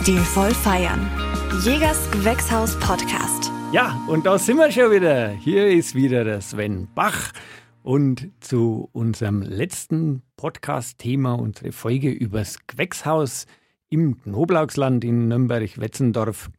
Stilvoll feiern. Jägers Gewächshaus Podcast. Ja, und da sind wir schon wieder. Hier ist wieder der Sven Bach. Und zu unserem letzten Podcast-Thema, unsere Folge übers Gewächshaus im Knoblauchsland in Nürnberg-Wetzendorf,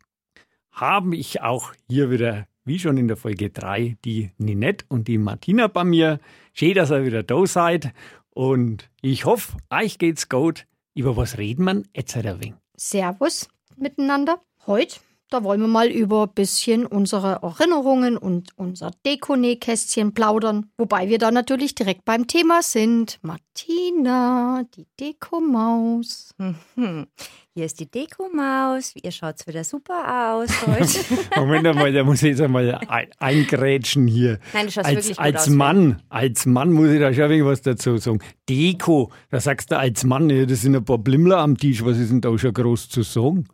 habe ich auch hier wieder, wie schon in der Folge 3, die Ninette und die Martina bei mir. Schön, dass ihr wieder da seid. Und ich hoffe, euch geht's gut. Über was reden ein wenig? Servus miteinander. Heute, da wollen wir mal über ein bisschen unsere Erinnerungen und unser Dekonähkästchen plaudern. Wobei wir da natürlich direkt beim Thema sind. Martina, die Dekomaus. Mhm. Hier ist die Dekomaus. Ihr schaut wieder super aus heute. Moment einmal, da muss ich jetzt einmal ein, eingrätschen hier. Nein, du schaust als, wirklich gut als aus. Mann, als Mann muss ich da schon irgendwas dazu sagen. Deko, da sagst du als Mann, ja, das sind ein paar Blimmler am Tisch, was ist denn da schon groß zu sagen?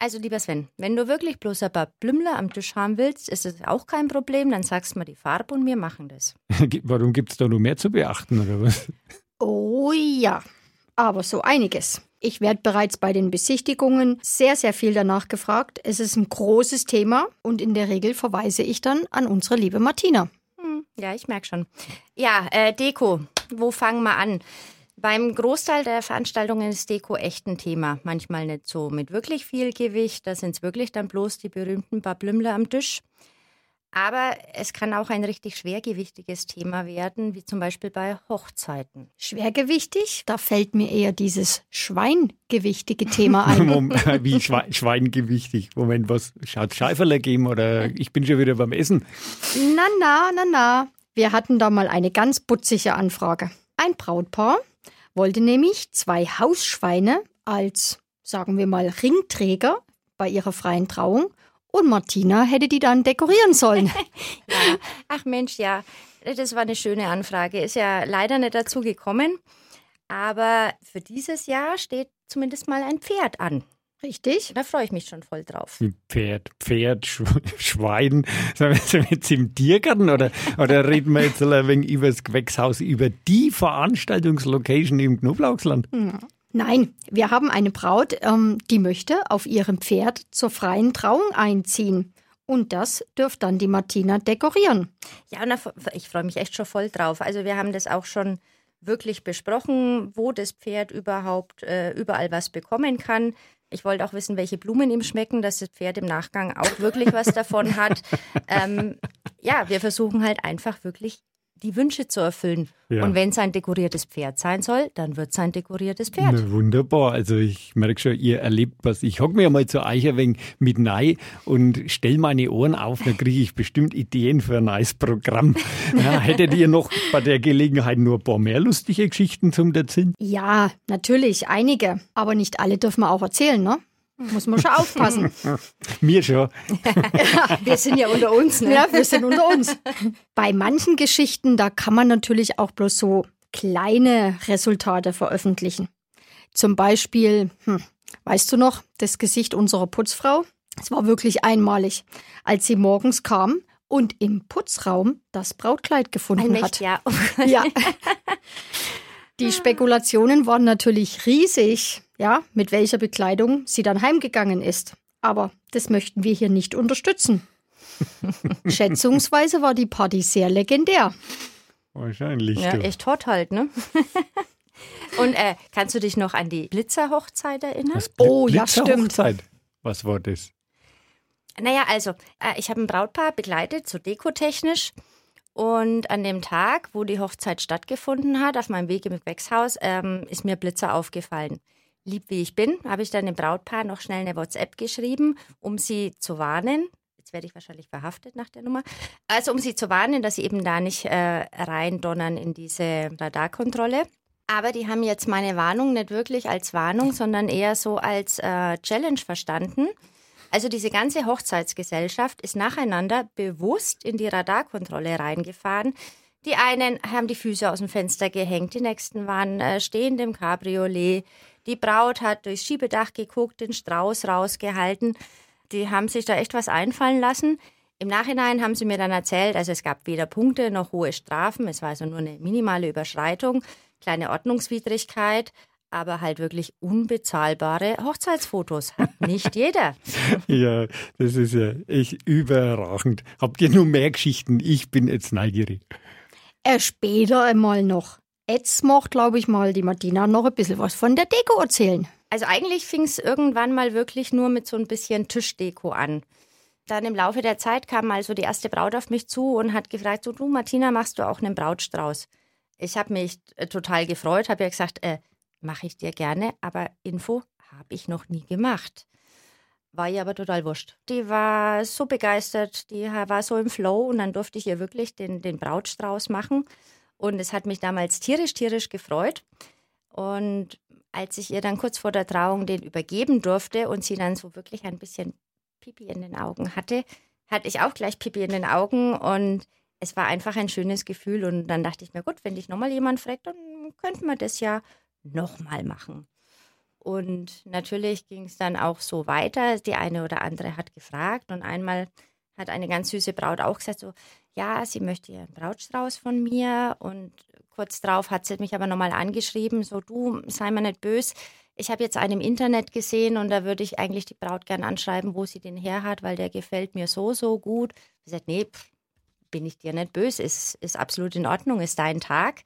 Also, lieber Sven, wenn du wirklich bloß ein paar Blümler am Tisch haben willst, ist es auch kein Problem. Dann sagst du mir die Farbe und wir machen das. Warum gibt es da noch mehr zu beachten, oder was? Oh ja, aber so einiges. Ich werde bereits bei den Besichtigungen sehr, sehr viel danach gefragt. Es ist ein großes Thema und in der Regel verweise ich dann an unsere liebe Martina. Hm, ja, ich merke schon. Ja, äh, Deko. Wo fangen wir an? Beim Großteil der Veranstaltungen ist Deko echt ein Thema. Manchmal nicht so mit wirklich viel Gewicht. Da sind es wirklich dann bloß die berühmten paar Blümler am Tisch. Aber es kann auch ein richtig schwergewichtiges Thema werden, wie zum Beispiel bei Hochzeiten. Schwergewichtig, da fällt mir eher dieses schweingewichtige Thema ein. Moment, Wie Schwe Schweingewichtig. Moment, was? Schaut Scheiferle geben oder ich bin schon wieder beim Essen? Na, na, na, na. Wir hatten da mal eine ganz putzige Anfrage. Ein Brautpaar wollte nämlich zwei Hausschweine als, sagen wir mal, Ringträger bei ihrer freien Trauung und Martina hätte die dann dekorieren sollen. Ach Mensch, ja, das war eine schöne Anfrage. Ist ja leider nicht dazu gekommen. Aber für dieses Jahr steht zumindest mal ein Pferd an. Richtig? Da freue ich mich schon voll drauf. Pferd, Pferd, Sch Schwein. Sind wir- jetzt im Tiergarten oder, oder reden wir jetzt ein wenig über das Gewächshaus, über die Veranstaltungslocation im Knoblauchsland? Nein, wir haben eine Braut, ähm, die möchte auf ihrem Pferd zur freien Trauung einziehen. Und das dürft dann die Martina dekorieren. Ja, und da, ich freue mich echt schon voll drauf. Also wir haben das auch schon wirklich besprochen, wo das Pferd überhaupt äh, überall was bekommen kann. Ich wollte auch wissen, welche Blumen ihm schmecken, dass das Pferd im Nachgang auch wirklich was davon hat. Ähm, ja, wir versuchen halt einfach wirklich die Wünsche zu erfüllen. Ja. Und wenn es ein dekoriertes Pferd sein soll, dann wird es ein dekoriertes Pferd. Na, wunderbar. Also ich merke schon, ihr erlebt was. Ich hocke mir mal zu euch ein wenig mit nei und stell meine Ohren auf, dann kriege ich bestimmt Ideen für ein neues Programm. Ja, hättet ihr noch bei der Gelegenheit nur ein paar mehr lustige Geschichten zum Erzählen? Ja, natürlich, einige. Aber nicht alle dürfen wir auch erzählen, ne? Muss man schon aufpassen. Mir schon. Wir sind ja unter uns, ne? ja, wir sind unter uns. Bei manchen Geschichten, da kann man natürlich auch bloß so kleine Resultate veröffentlichen. Zum Beispiel, hm, weißt du noch, das Gesicht unserer Putzfrau? Es war wirklich einmalig, als sie morgens kam und im Putzraum das Brautkleid gefunden Ein hat. Ja. Ja. Die Spekulationen waren natürlich riesig, ja, mit welcher Bekleidung sie dann heimgegangen ist. Aber das möchten wir hier nicht unterstützen. Schätzungsweise war die Party sehr legendär. Wahrscheinlich. Ja, echt hot halt, ne? Und äh, kannst du dich noch an die Blitzerhochzeit erinnern? Was, Bl- Oh, ja, Blitzerhochzeit? Was war das? Naja, also, äh, ich habe ein Brautpaar begleitet, so dekotechnisch. Und an dem Tag, wo die Hochzeit stattgefunden hat, auf meinem Weg im Gewächshaus, ähm, ist mir Blitzer aufgefallen. Lieb wie ich bin, habe ich dann dem Brautpaar noch schnell eine WhatsApp geschrieben, um sie zu warnen. Jetzt werde ich wahrscheinlich verhaftet nach der Nummer. Also, um sie zu warnen, dass sie eben da nicht äh, reindonnern in diese Radarkontrolle. Aber die haben jetzt meine Warnung nicht wirklich als Warnung, sondern eher so als äh, Challenge verstanden. Also diese ganze Hochzeitsgesellschaft ist nacheinander bewusst in die Radarkontrolle reingefahren. Die einen haben die Füße aus dem Fenster gehängt, die nächsten waren äh, stehend im Cabriolet. Die Braut hat durchs Schiebedach geguckt, den Strauß rausgehalten. Die haben sich da echt was einfallen lassen. Im Nachhinein haben sie mir dann erzählt, also es gab weder Punkte noch hohe Strafen. Es war also nur eine minimale Überschreitung, kleine Ordnungswidrigkeit. aber halt wirklich unbezahlbare Hochzeitsfotos. Hat nicht jeder. ja, das ist ja echt überragend. Habt ihr nur mehr Geschichten? Ich bin jetzt neugierig. Äh, später einmal noch. Jetzt macht, glaube ich mal, die Martina noch ein bisschen was von der Deko erzählen. Also eigentlich fing es irgendwann mal wirklich nur mit so ein bisschen Tischdeko an. Dann im Laufe der Zeit kam mal so die erste Braut auf mich zu und hat gefragt, so du Martina, machst du auch einen Brautstrauß? Ich habe mich äh, total gefreut, habe ja gesagt, äh, mache ich dir gerne, aber Info habe ich noch nie gemacht. War ihr aber total wurscht. Die war so begeistert, die war so im Flow und dann durfte ich ihr wirklich den, den Brautstrauß machen. Und es hat mich damals tierisch, tierisch gefreut. Und als ich ihr dann kurz vor der Trauung den übergeben durfte und sie dann so wirklich ein bisschen Pipi in den Augen hatte, hatte ich auch gleich Pipi in den Augen und es war einfach ein schönes Gefühl. Und dann dachte ich mir, gut, wenn dich nochmal jemand fragt, dann könnten wir das ja nochmal machen. Und natürlich ging es dann auch so weiter. Die eine oder andere hat gefragt und einmal hat eine ganz süße Braut auch gesagt, so, ja, sie möchte ihren Brautstrauß von mir und kurz darauf hat sie mich aber nochmal angeschrieben, so, du, sei mir nicht böse, ich habe jetzt einen im Internet gesehen und da würde ich eigentlich die Braut gern anschreiben, wo sie den her hat, weil der gefällt mir so, so gut. Ich sagte, nee, pff, bin ich dir nicht böse, ist, ist absolut in Ordnung, ist dein Tag.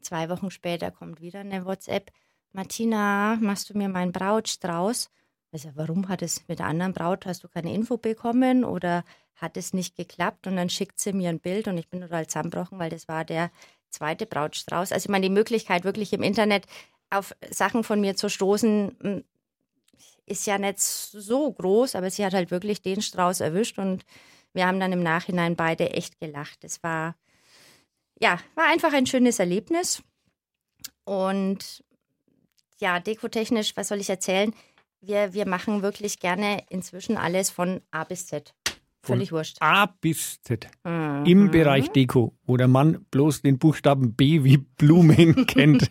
Zwei Wochen später kommt wieder eine WhatsApp. Martina, machst du mir meinen Brautstrauß? Also, warum hat es mit der anderen Braut, hast du keine Info bekommen oder hat es nicht geklappt? Und dann schickt sie mir ein Bild und ich bin total zusammenbrochen, weil das war der zweite Brautstrauß. Also, ich meine, die Möglichkeit, wirklich im Internet auf Sachen von mir zu stoßen, hm, ist ja nicht so groß, aber sie hat halt wirklich den Strauß erwischt und wir haben dann im Nachhinein beide echt gelacht. Es war, ja, war einfach ein schönes Erlebnis. Und ja, dekotechnisch, was soll ich erzählen? Wir, wir machen wirklich gerne inzwischen alles von A bis Z. Völlig Von wurscht. A bis Z. Mhm. Im Bereich Deko, wo der Mann bloß den Buchstaben B wie Blumen kennt.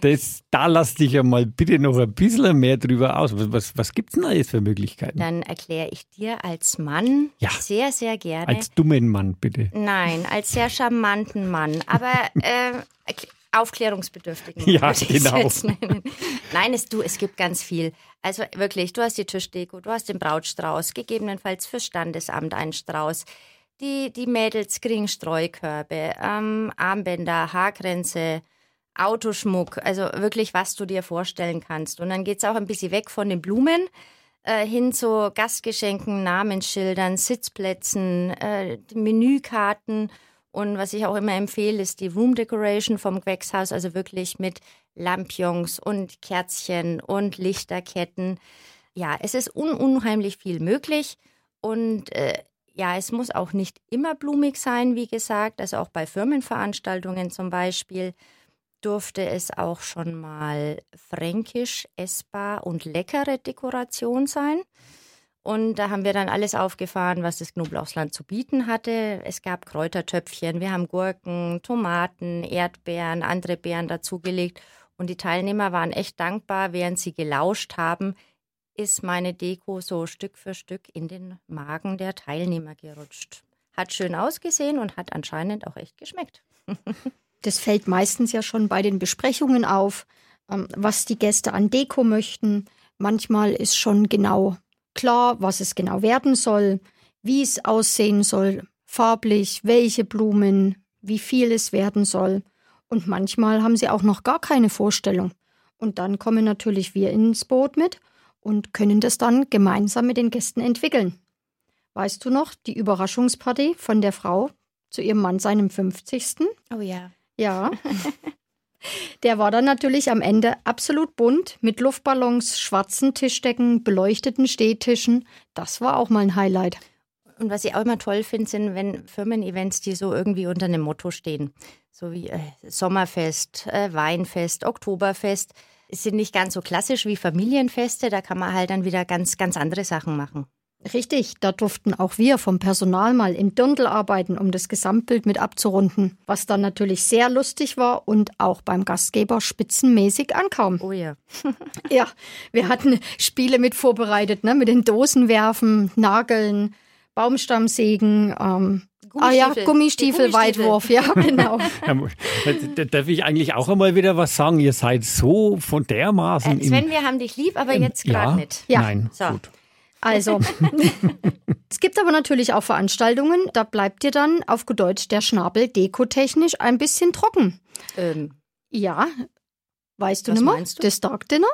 Das, da lass dich ja mal bitte noch ein bisschen mehr drüber aus. Was, was, was gibt es denn da jetzt für Möglichkeiten? Dann erkläre ich dir als Mann Ja. sehr, sehr gerne. Als dummen Mann, bitte. Nein, als sehr charmanten Mann, aber äh, aufklärungsbedürftigen. Ja, genau. Nein, es, du, es gibt ganz viel. Also wirklich, du hast die Tischdeko, du hast den Brautstrauß, gegebenenfalls fürs Standesamt einen Strauß. Die, die Mädels kriegen Streukörbe, ähm, Armbänder, Haarkränze, Autoschmuck, also wirklich, was du dir vorstellen kannst. Und dann geht es auch ein bisschen weg von den Blumen äh, hin zu Gastgeschenken, Namensschildern, Sitzplätzen, äh, Menükarten. Und was ich auch immer empfehle, ist die Room Decoration vom Gewächshaus, also wirklich mit Lampions und Kerzchen und Lichterketten. Ja, es ist un unheimlich viel möglich. Und äh, ja, es muss auch nicht immer blumig sein, wie gesagt. Also auch bei Firmenveranstaltungen zum Beispiel durfte es auch schon mal fränkisch, essbar und leckere Dekoration sein. Und da haben wir dann alles aufgefahren, was das Knoblauchsland zu bieten hatte. Es gab Kräutertöpfchen, wir haben Gurken, Tomaten, Erdbeeren, andere Beeren dazugelegt. Und die Teilnehmer waren echt dankbar, während sie gelauscht haben, ist meine Deko so Stück für Stück in den Magen der Teilnehmer gerutscht. Hat schön ausgesehen und hat anscheinend auch echt geschmeckt. Das fällt meistens ja schon bei den Besprechungen auf, ähm, was die Gäste an Deko möchten. Manchmal ist schon genau klar, was es genau werden soll, wie es aussehen soll, farblich, welche Blumen, wie viel es werden soll. Und manchmal haben sie auch noch gar keine Vorstellung. Und dann kommen natürlich wir ins Boot mit und können das dann gemeinsam mit den Gästen entwickeln. Weißt du noch, die Überraschungsparty von der Frau zu ihrem Mann seinem 50. Oh ja. Ja. Der war dann natürlich am Ende absolut bunt mit Luftballons, schwarzen Tischdecken, beleuchteten Stehtischen. Das war auch mal ein Highlight. Und was ich auch immer toll finde, sind, wenn Firmen-Events, die so irgendwie unter einem Motto stehen. So wie äh, Sommerfest, äh, Weinfest, Oktoberfest. Es sind nicht ganz so klassisch wie Familienfeste, da kann man halt dann wieder ganz, ganz andere Sachen machen. Richtig, da durften auch wir vom Personal mal im Dirndl arbeiten, um das Gesamtbild mit abzurunden, was dann natürlich sehr lustig war und auch beim Gastgeber spitzenmäßig ankam. Oh ja. Ja, wir hatten Spiele mit vorbereitet, ne? mit den Dosenwerfen, Nageln, Baumstammsägen, ähm, Ah ja, Gummistiefel, Weitwurf, ja, genau. da darf ich eigentlich auch einmal wieder was sagen. Ihr seid so von dermaßen. Äh, Sven, wir haben dich lieb, aber jetzt gerade ja, nicht. Ja. Nein, So. gut. Also, es gibt aber natürlich auch Veranstaltungen, da bleibt dir dann auf gut Deutsch der Schnabel dekotechnisch ein bisschen trocken. Ähm, Ja, weißt du nicht mehr? du? Das Dark Dinner?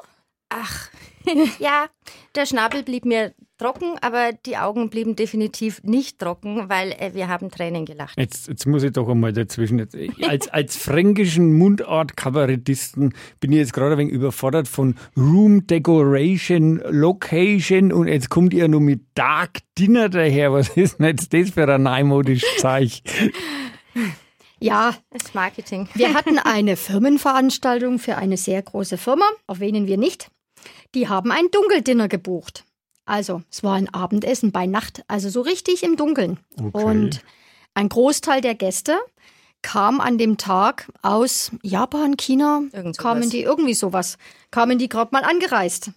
ach, ja, der Schnabel blieb mir trocken, aber die Augen blieben definitiv nicht trocken, weil äh, wir haben Tränen gelacht. Jetzt, jetzt muss ich doch einmal dazwischen. Jetzt, als, als fränkischen Mundart-Kabarettisten bin ich jetzt gerade ein wenig überfordert von Room Decoration, Location und jetzt kommt ihr nur mit Dark Dinner daher. Was ist denn jetzt das für ein neumodisches Zeichen? Ja, Das Marketing. wir hatten eine Firmenveranstaltung für eine sehr große Firma, erwähnen wir nicht. Die haben ein Dunkeldinner gebucht. Also, es war ein Abendessen bei Nacht, also so richtig im Dunkeln. Okay. Und ein Großteil der Gäste kam an dem Tag aus Japan, China, Irgend sowas. kamen die irgendwie sowas, kamen die gerade mal angereist,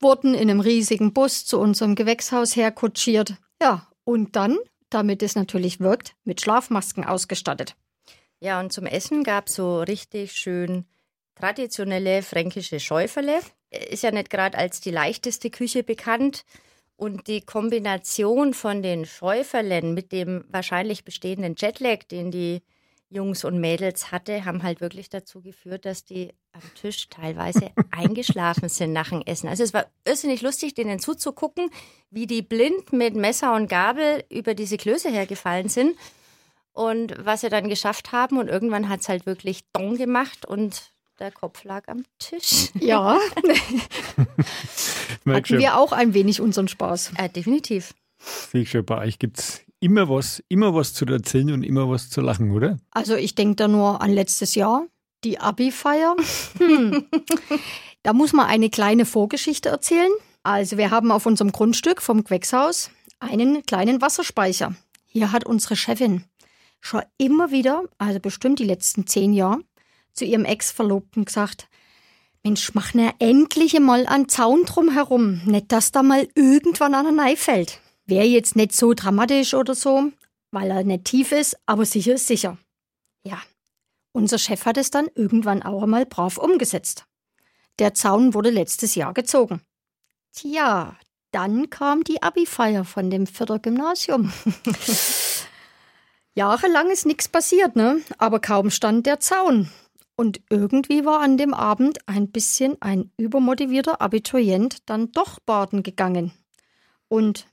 wurden in einem riesigen Bus zu unserem Gewächshaus herkutschiert. Ja, und dann, damit es natürlich wirkt, mit Schlafmasken ausgestattet. Ja, und zum Essen gab so richtig schön traditionelle fränkische Schäuferle. Ist ja nicht gerade als die leichteste Küche bekannt. Und die Kombination von den Schäuferlen mit dem wahrscheinlich bestehenden Jetlag, den die Jungs und Mädels hatte, haben halt wirklich dazu geführt, dass die am Tisch teilweise eingeschlafen sind nach dem Essen. Also es war irrsinnig lustig, denen zuzugucken, wie die blind mit Messer und Gabel über diese Klöße hergefallen sind und was sie dann geschafft haben. Und irgendwann hat es halt wirklich Dong gemacht und der Kopf lag am Tisch. Ja, hatten schon, wir auch ein wenig unseren Spaß. Äh, definitiv. sehe ich schon, bei euch gibt es immer was, immer was zu erzählen und immer was zu lachen, oder? Also ich denke da nur an letztes Jahr, die Abi-Feier. Hm. Da muss man eine kleine Vorgeschichte erzählen. Also wir haben auf unserem Grundstück vom Gewächshaus einen kleinen Wasserspeicher. Hier hat unsere Chefin schon immer wieder, also bestimmt die letzten zehn Jahre, zu ihrem Ex-Verlobten gesagt, Mensch, mach ne endlich mal einen Zaun drum herum. Nicht, dass da mal irgendwann einer neifällt. Wäre jetzt nicht so dramatisch oder so, weil er nicht tief ist, aber sicher ist sicher. Ja, unser Chef hat es dann irgendwann auch einmal brav umgesetzt. Der Zaun wurde letztes Jahr gezogen. Tja, dann kam die Abi-Feier von dem Vierter Gymnasium. Jahrelang ist nichts passiert, ne? Aber kaum stand der Zaun. Und irgendwie war an dem Abend ein bisschen ein übermotivierter Abiturient dann doch baden gegangen. Und,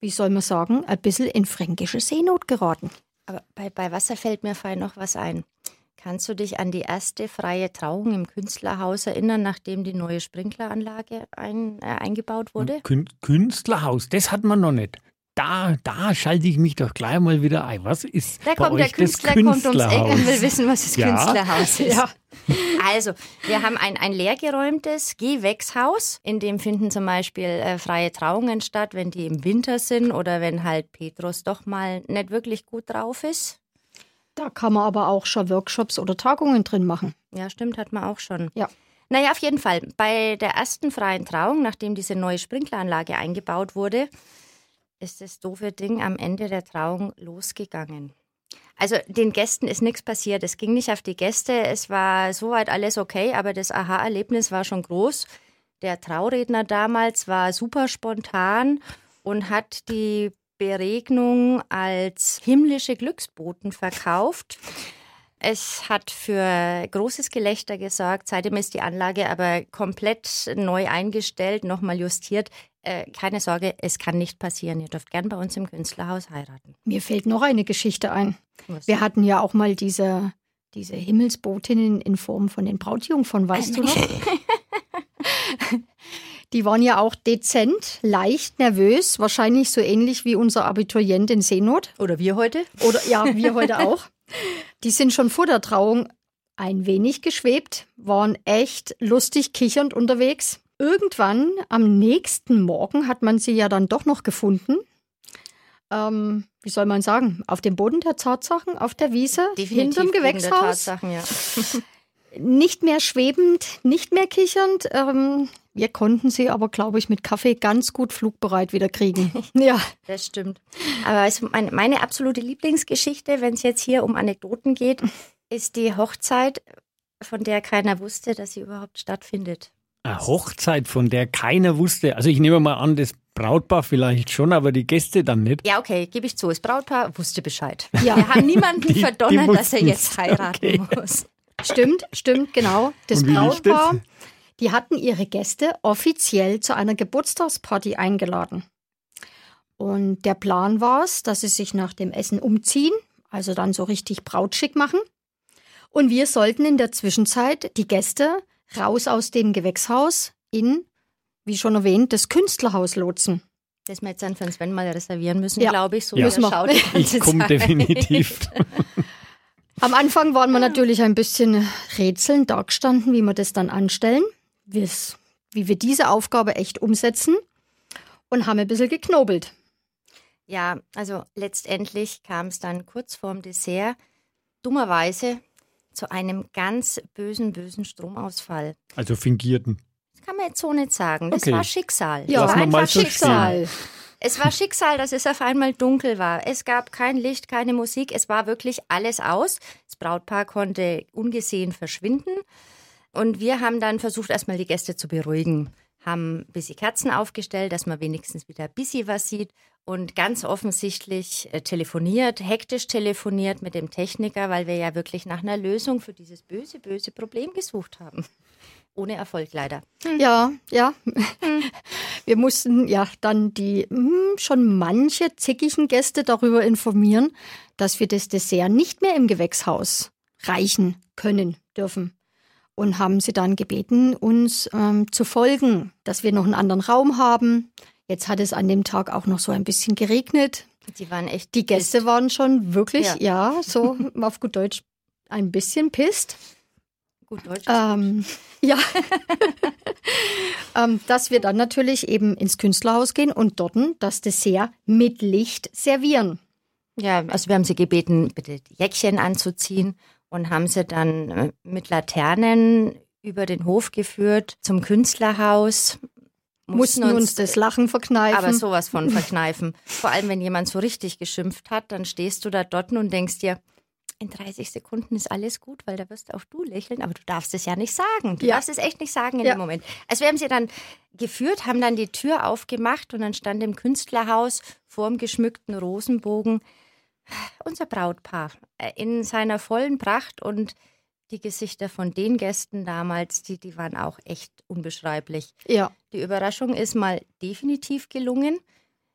wie soll man sagen, ein bisschen in fränkische Seenot geraten. Aber bei, bei Wasser fällt mir fein noch was ein. Kannst du dich an die erste freie Trauung im Künstlerhaus erinnern, nachdem die neue Sprinkleranlage ein, äh, eingebaut wurde? Kün Künstlerhaus, das hat man noch nicht. Da, da schalte ich mich doch gleich mal wieder ein. Was ist Da bei kommt der euch Künstler das kommt ums Eck Künstlerhaus? und will wissen, was das Ja. Künstlerhaus ist. Ja. Also, wir haben ein, ein leergeräumtes Gehwechshaus, in dem finden zum Beispiel äh, freie Trauungen statt, wenn die im Winter sind oder wenn halt Petrus doch mal nicht wirklich gut drauf ist. Da kann man aber auch schon Workshops oder Tagungen drin machen. Ja, stimmt, hat man auch schon. Ja. Naja, auf jeden Fall. Bei der ersten freien Trauung, nachdem diese neue Sprinkleranlage eingebaut wurde, ist das doofe Ding am Ende der Trauung losgegangen. Also den Gästen ist nichts passiert. Es ging nicht auf die Gäste. Es war soweit alles okay, aber das Aha-Erlebnis war schon groß. Der Trauredner damals war super spontan und hat die Beregnung als himmlische Glücksboten verkauft. Es hat für großes Gelächter gesorgt. Seitdem ist die Anlage aber komplett neu eingestellt, nochmal justiert. Äh, keine Sorge, es kann nicht passieren. Ihr dürft gern bei uns im Künstlerhaus heiraten. Mir fällt noch eine Geschichte ein. Was? Wir hatten ja auch mal diese, diese Himmelsbotinnen in Form von den Brautjungfern, weißt du noch? Die waren ja auch dezent, leicht nervös, wahrscheinlich so ähnlich wie unser Abiturient in Seenot. Oder wir heute? Oder ja, wir heute auch. Die sind schon vor der Trauung ein wenig geschwebt, waren echt lustig kichernd unterwegs. Irgendwann am nächsten Morgen hat man sie ja dann doch noch gefunden. Ähm, wie soll man sagen? Auf dem Boden der Tatsachen, auf der Wiese, hinterm Boden der Gewächshaus. Tatsachen, ja. Nicht mehr schwebend, nicht mehr kichernd. Ähm, Wir konnten sie aber, glaube ich, mit Kaffee ganz gut flugbereit wieder kriegen. ja. Das stimmt. Aber also meine, meine absolute Lieblingsgeschichte, wenn es jetzt hier um Anekdoten geht, ist die Hochzeit, von der keiner wusste, dass sie überhaupt stattfindet. Eine Hochzeit, von der keiner wusste. Also ich nehme mal an, das Brautpaar vielleicht schon, aber die Gäste dann nicht. Ja, okay, gebe ich zu. Das Brautpaar wusste Bescheid. Ja. Wir haben niemanden die, verdonnert, die dass er jetzt heiraten okay. muss. Stimmt, stimmt, genau. Das Brautpaar, das? die hatten ihre Gäste offiziell zu einer Geburtstagsparty eingeladen. Und der Plan war es, dass sie sich nach dem Essen umziehen, also dann so richtig brautschick machen. Und wir sollten in der Zwischenzeit die Gäste raus aus dem Gewächshaus in, wie schon erwähnt, das Künstlerhaus lotsen. Das wir jetzt dann für Sven mal reservieren müssen, ja. glaube ich. So ja. wie er schaut. Ich komme definitiv. Am Anfang waren wir natürlich ein bisschen rätselnd dargestanden, wie wir das dann anstellen, wie wir diese Aufgabe echt umsetzen und haben ein bisschen geknobelt. Ja, also letztendlich kam es dann kurz vorm Dessert dummerweise zu einem ganz bösen, bösen Stromausfall. Also fingierten. Das kann man jetzt so nicht sagen. Das okay. war Schicksal. Ja, das war einfach Schicksal. Stehen. Es war Schicksal, dass es auf einmal dunkel war. Es gab kein Licht, keine Musik. Es war wirklich alles aus. Das Brautpaar konnte ungesehen verschwinden. Und wir haben dann versucht, erstmal die Gäste zu beruhigen. Haben ein bisschen Kerzen aufgestellt, dass man wenigstens wieder ein bisschen was sieht. Und ganz offensichtlich äh, telefoniert, hektisch telefoniert mit dem Techniker, weil wir ja wirklich nach einer Lösung für dieses böse, böse Problem gesucht haben. Ohne Erfolg leider. Hm. Ja, ja. Hm. Wir mussten ja dann die hm, schon manche zickigen Gäste darüber informieren, dass wir das Dessert nicht mehr im Gewächshaus reichen können dürfen. Und haben sie dann gebeten, uns ähm, zu folgen, dass wir noch einen anderen Raum haben. Jetzt hat es an dem Tag auch noch so ein bisschen geregnet. Die waren echt. Die Gäste pisst. waren schon wirklich, ja, ja so auf gut Deutsch, ein bisschen pisst. Gut Deutsch. Ähm, ja. ähm, dass wir dann natürlich eben ins Künstlerhaus gehen und dort das Dessert mit Licht servieren. Ja, also wir haben sie gebeten, bitte die Jäckchen anzuziehen und haben sie dann äh, mit Laternen über den Hof geführt zum Künstlerhaus. Mussten, uns, uns das Lachen verkneifen. Aber sowas von verkneifen. Vor allem, wenn jemand so richtig geschimpft hat, dann stehst du da dort und denkst dir, in 30 Sekunden ist alles gut, weil da wirst auch du lächeln, aber du darfst es ja nicht sagen. Du ja. darfst es echt nicht sagen in ja. dem Moment. Also wir haben sie dann geführt, haben dann die Tür aufgemacht und dann stand im Künstlerhaus vor dem geschmückten Rosenbogen unser Brautpaar äh, in seiner vollen Pracht und die Gesichter von den Gästen damals, die, die waren auch echt unbeschreiblich. Ja. Die Überraschung ist mal definitiv gelungen.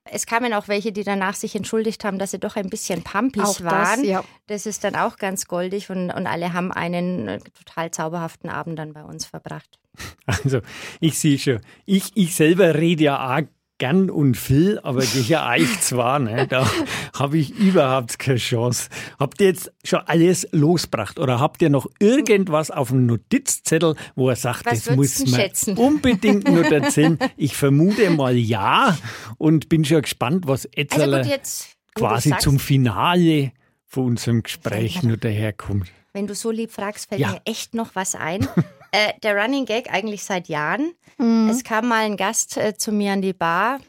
Es kamen auch welche, die danach sich entschuldigt haben, dass sie doch ein bisschen pampig auch waren. Das, ja. das ist dann auch ganz goldig und, und alle haben einen äh, total zauberhaften Abend dann bei uns verbracht. Also, ich sehe schon, ich, ich selber rede ja auch gern und viel, aber gegen euch zwar, ne, da habe ich überhaupt keine Chance. Habt ihr jetzt schon alles losgebracht oder habt ihr noch irgendwas auf dem Notizzettel, wo er sagt, Was das muss man schätzen? unbedingt nur erzählen? Ich vermute mal ja und bin schon gespannt, was Etzeler also jetzt, quasi zum Finale von unserem Gespräch nur daherkommt. Wenn du so lieb fragst, fällt ja. mir echt noch was ein. äh, der Running Gag eigentlich seit Jahren. Mhm. Es kam mal ein Gast äh, zu mir an die Bar.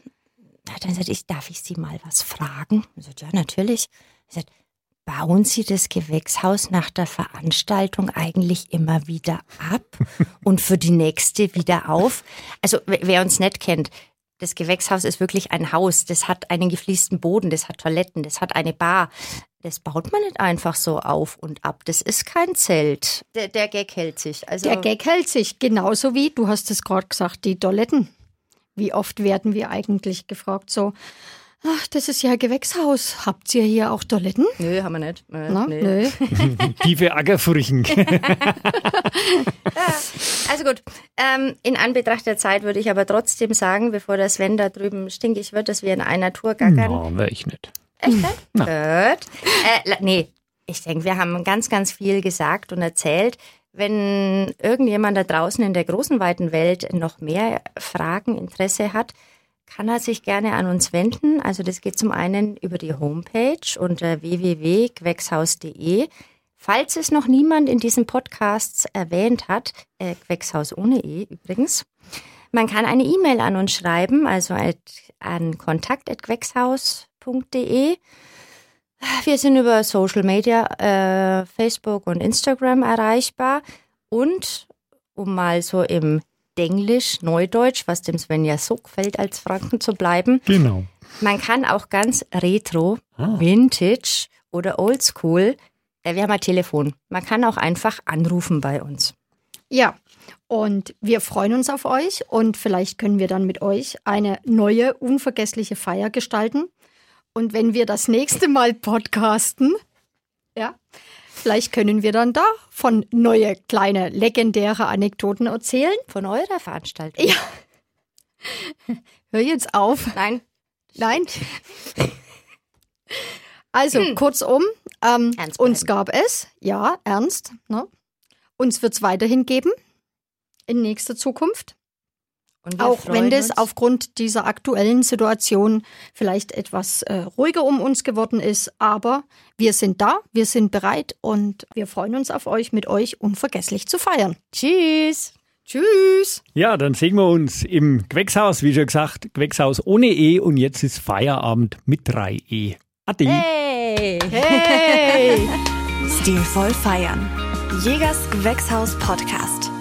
Hat dann gesagt, ich, darf ich Sie mal was fragen? Ich sagte, ja, natürlich. Er sagt, bauen Sie das Gewächshaus nach der Veranstaltung eigentlich immer wieder ab und für die nächste wieder auf? Also wer uns nicht kennt, das Gewächshaus ist wirklich ein Haus. Das hat einen gefliesten Boden, das hat Toiletten, das hat eine Bar. Das baut man nicht einfach so auf und ab. Das ist kein Zelt. Der, der Gag hält sich. Also der Gag hält sich, genauso wie, du hast es gerade gesagt, die Toiletten. Wie oft werden wir eigentlich gefragt, so, Ach, das ist ja ein Gewächshaus. Habt ihr hier auch Toiletten? Nö, haben wir nicht. Äh, Na, nee. nö. Tiefe Ackerfurchen. also gut, ähm, in Anbetracht der Zeit würde ich aber trotzdem sagen, bevor der Sven da drüben stinkig wird, dass wir in einer Tour gackern. No, wäre ich nicht. Echt nicht? Gut. Äh, nee, ich denke, wir haben ganz, ganz viel gesagt und erzählt. Wenn irgendjemand da draußen in der großen, weiten Welt noch mehr Fragen, Interesse hat, kann er sich gerne an uns wenden. Also das geht zum einen über die Homepage unter www.gewächshaus.de. Falls es noch niemand in diesem Podcast erwähnt hat, äh, Gewächshaus ohne E übrigens, Man kann eine E-Mail an uns schreiben, also an kontakt.gewächshaus.de. Wir sind über Social Media, äh, Facebook und Instagram erreichbar. Und um mal so im Denglisch, Neudeutsch, was dem Sven ja so gefällt, als Franken zu bleiben. Genau. Man kann auch ganz retro, ah. vintage oder oldschool, äh, wir haben ein Telefon. Man kann auch einfach anrufen bei uns. Ja, und wir freuen uns auf euch und vielleicht können wir dann mit euch eine neue, unvergessliche Feier gestalten. Und wenn wir das nächste Mal podcasten, ja, vielleicht können wir dann da von neue, kleine, legendäre Anekdoten erzählen. Von eurer Veranstaltung? Ja. Hör jetzt auf. Nein. Nein. Also, hm. kurzum, ähm, uns gab es, ja, ernst, ne? uns wird es weiterhin geben in nächster Zukunft. Auch wenn das aufgrund dieser aktuellen Situation vielleicht etwas äh, ruhiger um uns geworden ist, aber wir sind da, wir sind bereit und wir freuen uns auf euch, mit euch unvergesslich zu feiern. Tschüss. Tschüss. Ja, dann sehen wir uns im Gewächshaus, wie schon gesagt, Gewächshaus ohne E und jetzt ist Feierabend mit drei E. Ade. Hey. Hey. Stilvoll feiern. Jägers Gewächshaus Podcast.